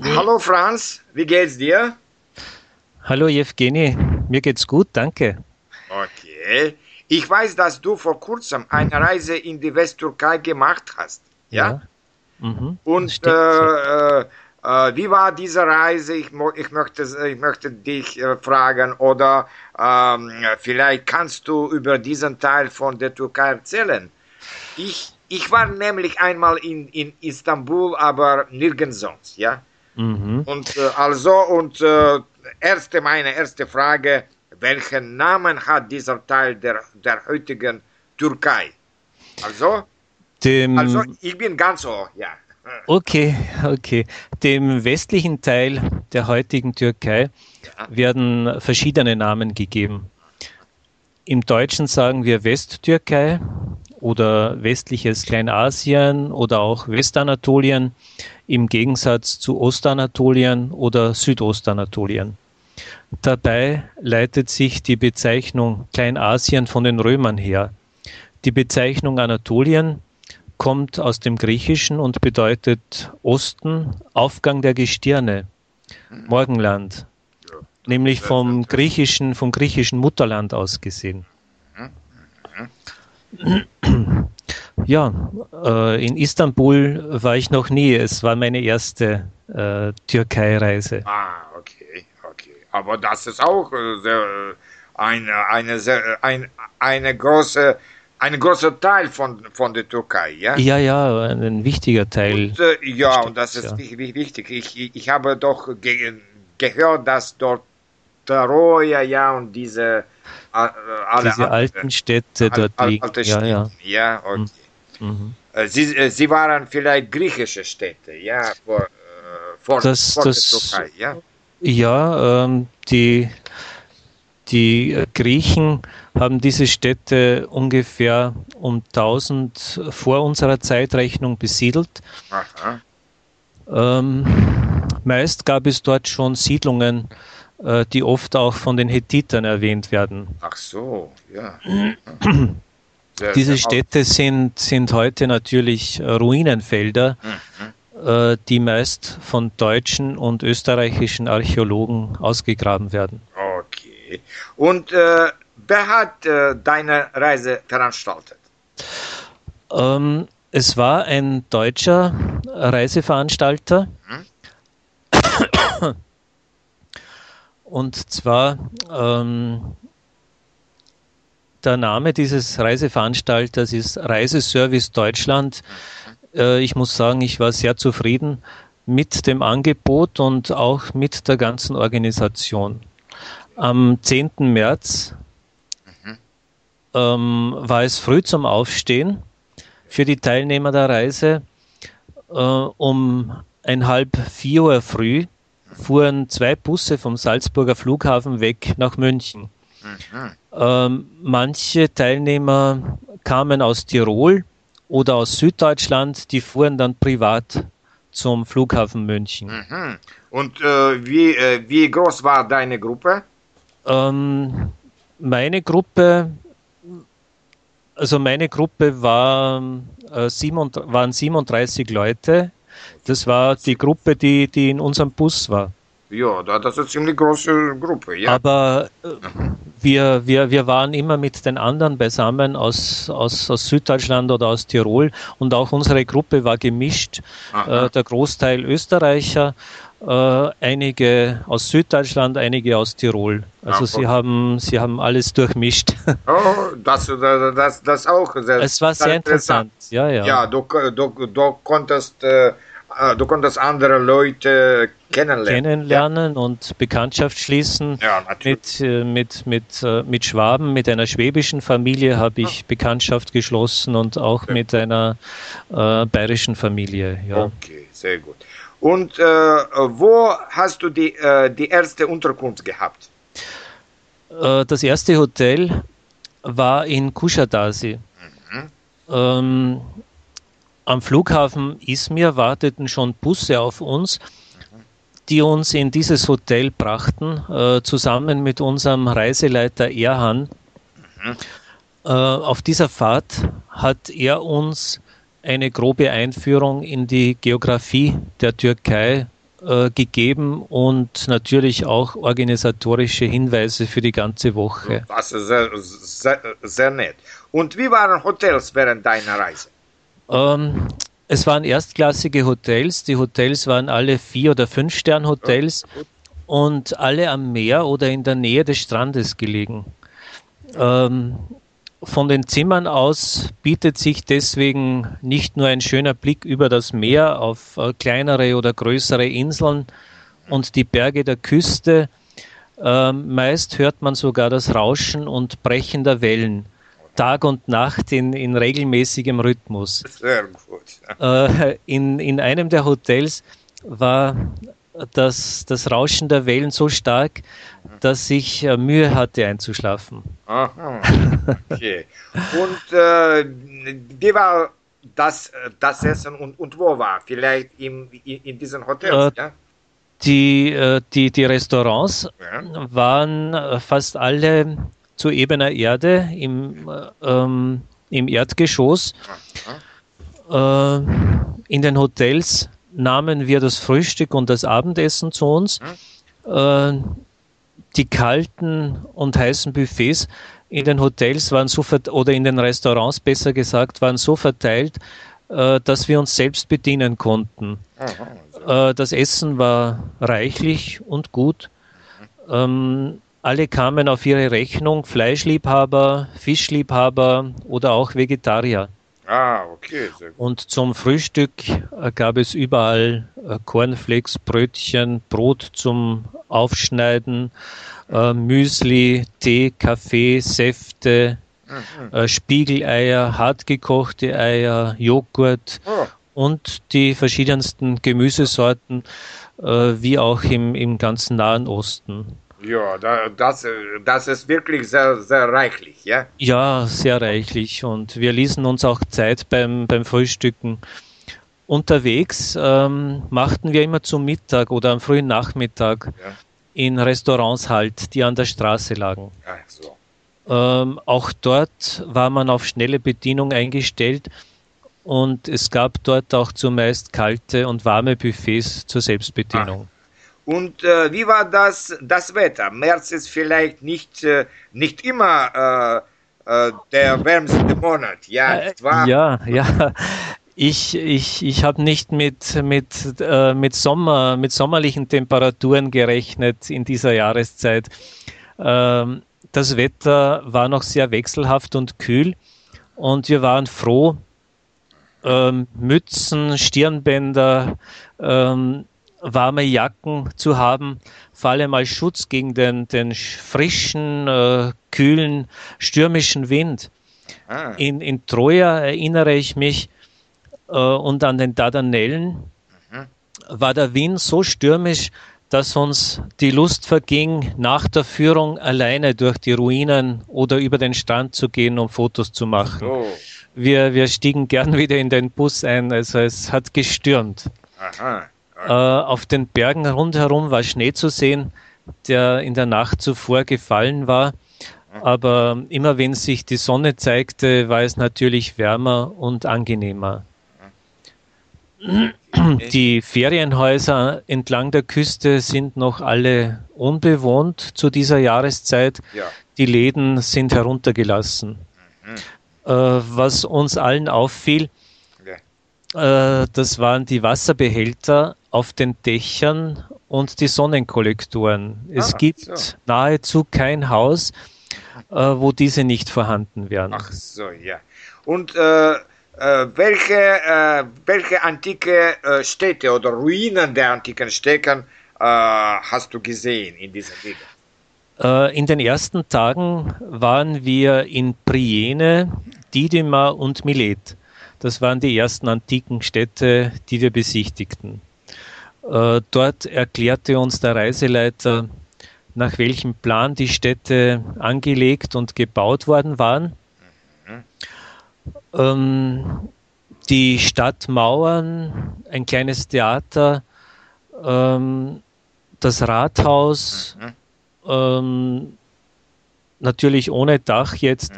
Hallo Franz, wie geht's dir? Hallo Evgeny, mir geht's gut, danke. Okay. Ich weiß, dass du vor kurzem eine Reise in die Westtürkei gemacht hast. Ja. ja. Mhm. Und äh, äh, äh, wie war diese Reise? Ich, ich, möchte, ich möchte dich äh, fragen oder ähm, vielleicht kannst du über diesen Teil von der Türkei erzählen. Ich, ich war nämlich einmal in, in Istanbul, aber nirgends sonst, ja. Mhm. Und äh, also, und äh, erste, meine erste Frage, welchen Namen hat dieser Teil der, der heutigen Türkei? Also, Dem, also ich bin ganz so, ja. Okay, okay. Dem westlichen Teil der heutigen Türkei ja. werden verschiedene Namen gegeben. Im Deutschen sagen wir Westtürkei oder westliches Kleinasien oder auch Westanatolien im Gegensatz zu Ostanatolien oder Südostanatolien. Dabei leitet sich die Bezeichnung Kleinasien von den Römern her. Die Bezeichnung Anatolien kommt aus dem Griechischen und bedeutet Osten, Aufgang der Gestirne, Morgenland, nämlich vom griechischen, vom griechischen Mutterland aus gesehen. Ja, äh, in Istanbul war ich noch nie. Es war meine erste äh, Türkei-Reise. Ah, okay, okay. Aber das ist auch äh, sehr, äh, eine, eine, sehr, ein, eine große ein großer Teil von, von der Türkei, ja? Ja, ja, ein wichtiger Teil. Und, äh, ja, Stimmt, und das ist ja. wichtig. Ich, ich habe doch ge gehört, dass dort Troja, ja, und diese äh, alle diese alten Städte dort al liegen. Alte Städte, ja, ja. ja okay. Mhm. Äh, sie, äh, sie waren vielleicht griechische Städte, ja, vor, äh, vor, das, vor das, der Türkei, ja? Ja, ähm, die, die Griechen haben diese Städte ungefähr um 1000 vor unserer Zeitrechnung besiedelt. Ähm, meist gab es dort schon Siedlungen, äh, die oft auch von den Hethitern erwähnt werden. Ach so, ja. Diese Städte sind, sind heute natürlich Ruinenfelder, mhm. äh, die meist von deutschen und österreichischen Archäologen ausgegraben werden. Okay. Und äh, wer hat äh, deine Reise veranstaltet? Ähm, es war ein deutscher Reiseveranstalter. Mhm. Und zwar ähm, der Name dieses Reiseveranstalters ist Reiseservice Deutschland. Äh, ich muss sagen, ich war sehr zufrieden mit dem Angebot und auch mit der ganzen Organisation. Am 10. März mhm. ähm, war es früh zum Aufstehen für die Teilnehmer der Reise. Äh, um ein halb vier Uhr früh fuhren zwei Busse vom Salzburger Flughafen weg nach München. Mhm. Ähm, manche Teilnehmer kamen aus Tirol oder aus Süddeutschland, die fuhren dann privat zum Flughafen München. Mhm. Und äh, wie, äh, wie groß war deine Gruppe? Ähm, meine Gruppe, also meine Gruppe war, äh, 37, waren 37 Leute. Das war die Gruppe, die, die in unserem Bus war. Ja, das ist eine ziemlich große Gruppe, ja. Aber äh, wir, wir, wir waren immer mit den anderen beisammen aus, aus, aus Süddeutschland oder aus Tirol und auch unsere Gruppe war gemischt. Äh, der Großteil Österreicher, äh, einige aus Süddeutschland, einige aus Tirol. Also ja, sie haben sie haben alles durchmischt. Oh, das, das, das auch sehr Es war sehr interessant. interessant. Ja, ja. Ja, du, du, du konntest äh, du konntest andere Leute kennenlernen. Kennenlernen ja. und Bekanntschaft schließen. Ja, mit, äh, mit, mit, äh, mit Schwaben, mit einer schwäbischen Familie habe ich ja. Bekanntschaft geschlossen und auch sehr mit einer äh, bayerischen Familie. Ja. Okay, sehr gut. Und äh, wo hast du die, äh, die erste Unterkunft gehabt? Äh, das erste Hotel war in Kuschadasi. Mhm. Ähm, am Flughafen Izmir warteten schon Busse auf uns, die uns in dieses Hotel brachten, äh, zusammen mit unserem Reiseleiter Erhan. Mhm. Äh, auf dieser Fahrt hat er uns eine grobe Einführung in die Geografie der Türkei äh, gegeben und natürlich auch organisatorische Hinweise für die ganze Woche. Das ist sehr, sehr, sehr nett. Und wie waren Hotels während deiner Reise? Ähm, es waren erstklassige Hotels. Die Hotels waren alle vier oder fünf Stern Hotels und alle am Meer oder in der Nähe des Strandes gelegen. Ähm, von den Zimmern aus bietet sich deswegen nicht nur ein schöner Blick über das Meer auf äh, kleinere oder größere Inseln und die Berge der Küste. Ähm, meist hört man sogar das Rauschen und Brechen der Wellen. Tag und Nacht in, in regelmäßigem Rhythmus. Sehr gut. Äh, in, in einem der Hotels war das, das Rauschen der Wellen so stark, dass ich äh, Mühe hatte einzuschlafen. Aha, okay. und äh, wie war das, das Essen und, und wo war? Vielleicht im, in, in diesen Hotels, äh, ja? Die, äh, die, die Restaurants ja. waren äh, fast alle zu ebener Erde im, ähm, im Erdgeschoss. Äh, in den Hotels nahmen wir das Frühstück und das Abendessen zu uns. Äh, die kalten und heißen Buffets in den Hotels waren so oder in den Restaurants besser gesagt waren so verteilt, äh, dass wir uns selbst bedienen konnten. Äh, das Essen war reichlich und gut. Ähm, alle kamen auf ihre Rechnung, Fleischliebhaber, Fischliebhaber oder auch Vegetarier. Ah, okay. Und zum Frühstück äh, gab es überall äh, Cornflakes, Brötchen, Brot zum Aufschneiden, äh, Müsli, Tee, Kaffee, Säfte, mhm. Spiegeleier, hartgekochte Eier, Joghurt oh. und die verschiedensten Gemüsesorten, wie auch im, im ganzen Nahen Osten. Ja, das, das ist wirklich sehr, sehr reichlich, ja? Ja, sehr reichlich. Und wir ließen uns auch Zeit beim, beim Frühstücken. Unterwegs ähm, machten wir immer zum Mittag oder am frühen Nachmittag ja. in Restaurants halt, die an der Straße lagen. Ach so. Ähm, auch dort war man auf schnelle Bedienung eingestellt und es gab dort auch zumeist kalte und warme Buffets zur Selbstbedienung. Ach. Und äh, wie war das, das Wetter? März ist vielleicht nicht, äh, nicht immer äh, äh der wärmste Monat. Ja, äh, ja, ja. Ich, ich, ich habe nicht mit, mit, äh, mit, Sommer, mit sommerlichen Temperaturen gerechnet in dieser Jahreszeit. Ähm, das Wetter war noch sehr wechselhaft und kühl und wir waren froh, ähm, Mützen, Stirnbänder, ähm, warme Jacken zu haben, vor allem als Schutz gegen den, den frischen, äh, kühlen, stürmischen Wind. Ah. In, in Troja erinnere ich mich äh, und an den Dardanellen mhm. war der Wind so stürmisch, dass uns die Lust verging, nach der Führung alleine durch die Ruinen oder über den Strand zu gehen, um Fotos zu machen. Oh. Wir, wir stiegen gern wieder in den Bus ein, also es hat gestürmt. Aha. Äh, auf den Bergen rundherum war Schnee zu sehen, der in der Nacht zuvor gefallen war. Aber immer wenn sich die Sonne zeigte, war es natürlich wärmer und angenehmer. Die Ferienhäuser entlang der Küste sind noch alle unbewohnt zu dieser Jahreszeit. Ja. Die Läden sind heruntergelassen. Mhm. Äh, was uns allen auffiel, ja. äh, das waren die Wasserbehälter auf den Dächern und die Sonnenkollektoren. Es ah, gibt so. nahezu kein Haus, äh, wo diese nicht vorhanden wären. Ach so, ja. Und äh, äh, welche, äh, welche antike äh, Städte oder Ruinen der antiken Städte äh, hast du gesehen in dieser Gegend? In den ersten Tagen waren wir in Priene, Didyma und Milet. Das waren die ersten antiken Städte, die wir besichtigten. Äh, dort erklärte uns der Reiseleiter, nach welchem Plan die Städte angelegt und gebaut worden waren. Ähm, die Stadtmauern, ein kleines Theater, ähm, das Rathaus, ähm, natürlich ohne Dach jetzt,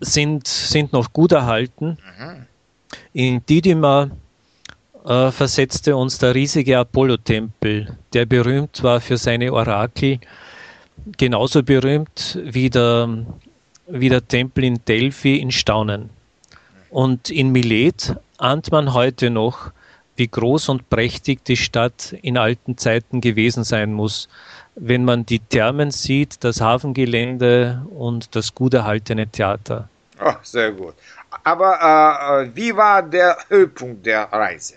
sind, sind noch gut erhalten. In Didyma äh, versetzte uns der riesige Apollo-Tempel, der berühmt war für seine Orakel, genauso berühmt wie der, wie der Tempel in Delphi in Staunen. Und in Milet ahnt man heute noch, wie groß und prächtig die Stadt in alten Zeiten gewesen sein muss, wenn man die Thermen sieht, das Hafengelände und das gut erhaltene Theater. Oh, sehr gut. Aber äh, wie war der Höhepunkt der Reise?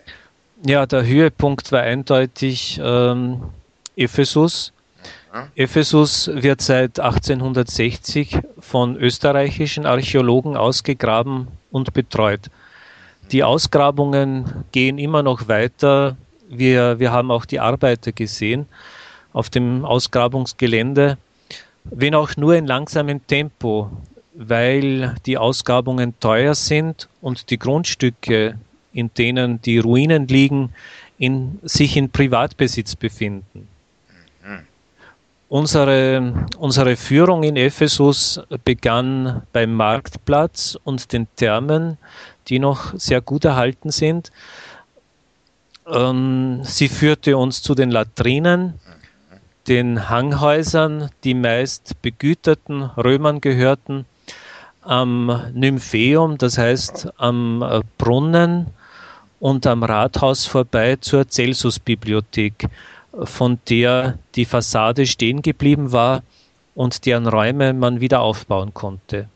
Ja, der Höhepunkt war eindeutig ähm, Ephesus. Mhm. Ephesus wird seit 1860 von österreichischen Archäologen ausgegraben und betreut. Die Ausgrabungen gehen immer noch weiter. Wir, wir haben auch die Arbeiter gesehen auf dem Ausgrabungsgelände, wenn auch nur in langsamem Tempo, weil die Ausgrabungen teuer sind und die Grundstücke, in denen die Ruinen liegen, in, sich in Privatbesitz befinden. Unsere, unsere Führung in Ephesus begann beim Marktplatz und den Thermen, die noch sehr gut erhalten sind. Ähm, sie führte uns zu den Latrinen, den Hanghäusern, die meist begüterten Römern gehörten, am Nympheum, das heißt am Brunnen und am Rathaus vorbei zur Celsus-Bibliothek von der die Fassade stehen geblieben war und deren Räume man wieder aufbauen konnte.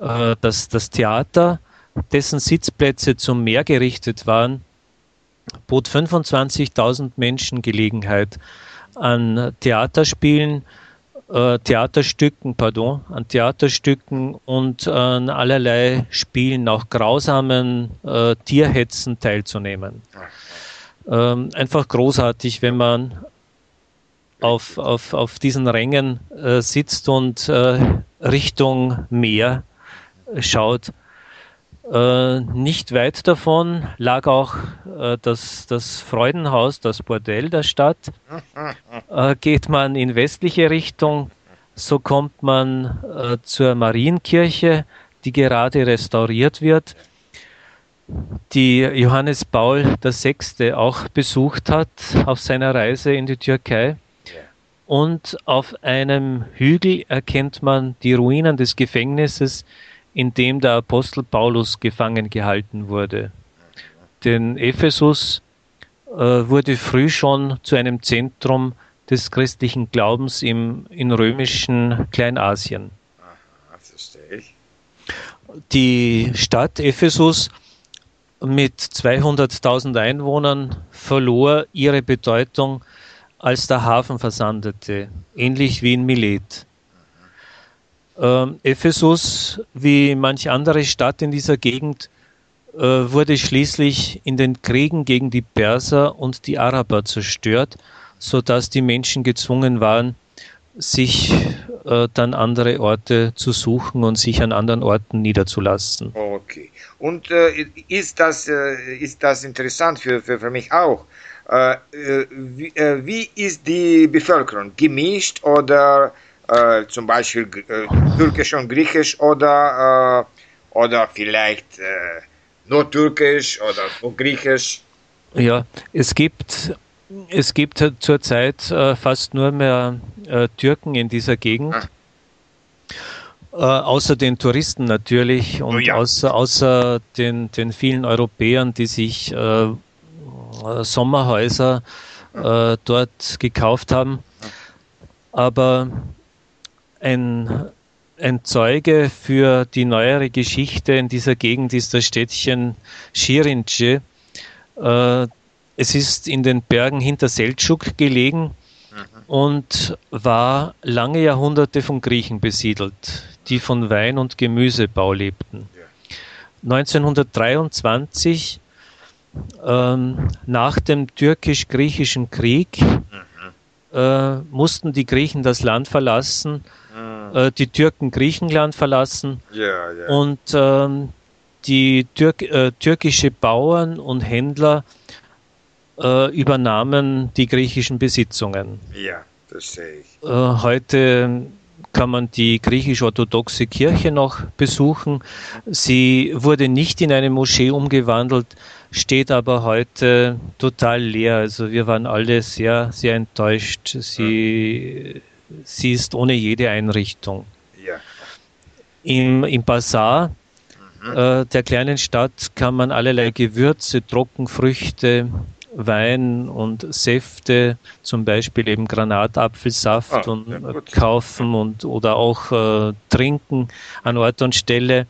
Äh, das, das Theater, dessen Sitzplätze zum Meer gerichtet waren, bot 25.000 Menschen Gelegenheit an Theaterspielen, äh, Theaterstücken, pardon, an Theaterstücken und an allerlei Spielen, auch grausamen äh, Tierhetzen teilzunehmen ähm, einfach großartig, wenn man auf, auf, auf diesen Rängen äh, sitzt und äh, Richtung Meer schaut. Äh, nicht weit davon lag auch äh, das, das Freudenhaus, das Bordell der Stadt. Äh, geht man in westliche Richtung, so kommt man äh, zur Marienkirche, die gerade restauriert wird die Johannes Paul VI. auch besucht hat auf seiner Reise in die Türkei. Und auf einem Hügel erkennt man die Ruinen des Gefängnisses, in dem der Apostel Paulus gefangen gehalten wurde. Denn Ephesus äh, wurde früh schon zu einem Zentrum des christlichen Glaubens im, in römischen Kleinasien. Die Stadt Ephesus mit 200.000 Einwohnern verlor ihre Bedeutung, als der Hafen versandete, ähnlich wie in Milet. Ähm, Ephesus, wie manch andere Stadt in dieser Gegend, äh, wurde schließlich in den Kriegen gegen die Perser und die Araber zerstört, sodass die Menschen gezwungen waren, sich äh, dann andere Orte zu suchen und sich an anderen Orten niederzulassen. Okay. Und äh, ist, das, äh, ist das interessant für, für, für mich auch? Äh, äh wie, wie, ist die Bevölkerung? Gemischt oder äh, zum Beispiel türkisch und griechisch oder, oder vielleicht nur türkisch oder nur griechisch? Ja, es gibt, es gibt zurzeit fast nur mehr Türken in dieser Gegend. Ah. Äh, außer den Touristen natürlich und oh ja. außer, außer den, den vielen Europäern, die sich äh, Sommerhäuser äh, dort gekauft haben. Aber ein, ein Zeuge für die neuere Geschichte in dieser Gegend ist das Städtchen Schirince. Äh, es ist in den Bergen hinter Seltschuk gelegen mhm. und war lange Jahrhunderte von Griechen besiedelt die von Wein- und Gemüsebau lebten. 1923, ähm, nach dem türkisch-griechischen Krieg. Äh, mussten die Griechen das Land verlassen, mhm. äh, die Türken Griechenland verlassen ja, ja. und ähm, die Türk äh, türkische Bauern und Händler äh, übernahmen die griechischen Besitzungen. Ja, das sehe ich. Äh, heute kann man die griechisch-orthodoxe Kirche noch besuchen. Sie wurde nicht in eine Moschee umgewandelt, steht aber heute total leer. Also wir waren alle sehr, sehr enttäuscht. Sie, sie ist ohne jede Einrichtung. Ja. Im, Im Bazar mhm. äh, der kleinen Stadt kann man allerlei Gewürze, Trockenfrüchte, Wein und Säfte, zum Beispiel eben Granatapfelsaft ah, und ja, kaufen und oder auch äh, trinken an Ort und Stelle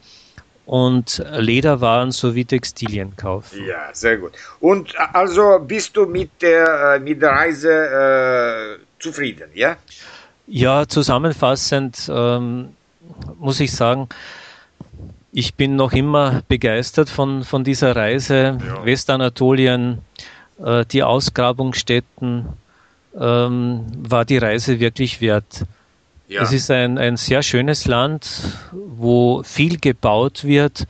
und Lederwaren sowie Textilien kaufen. Ja, sehr gut. Und äh, also bist du mit der, äh, mit der Reise äh, zufrieden, ja? Ja, zusammenfassend ähm, muss ich sagen, ich bin noch immer begeistert von, von dieser Reise. Ja. Westanatolien, äh, die Ausgrabungsstätten, ähm, war die Reise wirklich wert. Ja. Es ist ein, ein sehr schönes Land, wo viel gebaut wird,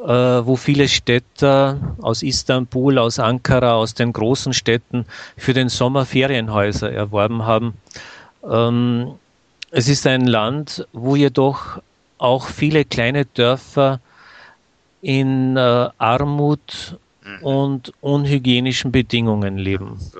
mhm. äh, wo viele Städter aus Istanbul, aus Ankara, aus den großen Städten für den Sommer Ferienhäuser erworben haben. Ähm, es ist ein Land, wo jedoch auch viele kleine Dörfer in äh, Armut mhm. und unhygienischen Bedingungen leben. So.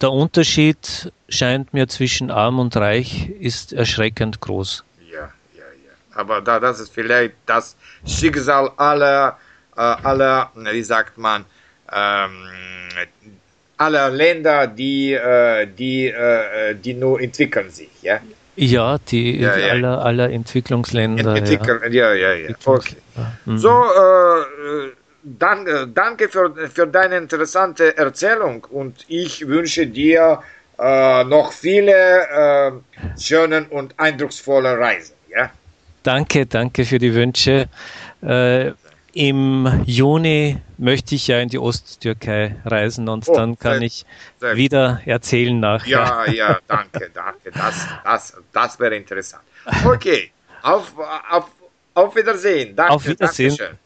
Der Unterschied scheint mir zwischen arm und reich ist erschreckend groß. Ja, ja, ja. Aber da, das ist vielleicht das Schicksal aller, äh, aller wie sagt man, ähm, aller Länder, die, äh, die, äh, die nur entwickeln sich, ja? Ja, die ja, ja. Aller, aller Entwicklungsländer. Entwickeln, ja, ja, ja. ja. Okay. Mhm. So, äh, danke, danke für, für deine interessante Erzählung und ich wünsche dir äh, noch viele äh, schöne und eindrucksvolle Reisen. Ja? Danke, danke für die Wünsche. Äh, Im Juni möchte ich ja in die Osttürkei reisen und oh, dann kann sehr, ich sehr wieder erzählen nachher. Ja, ja, danke, danke. Das, das, das wäre interessant. Okay, auf, auf, auf Wiedersehen. Danke, auf Wiedersehen. Dankeschön.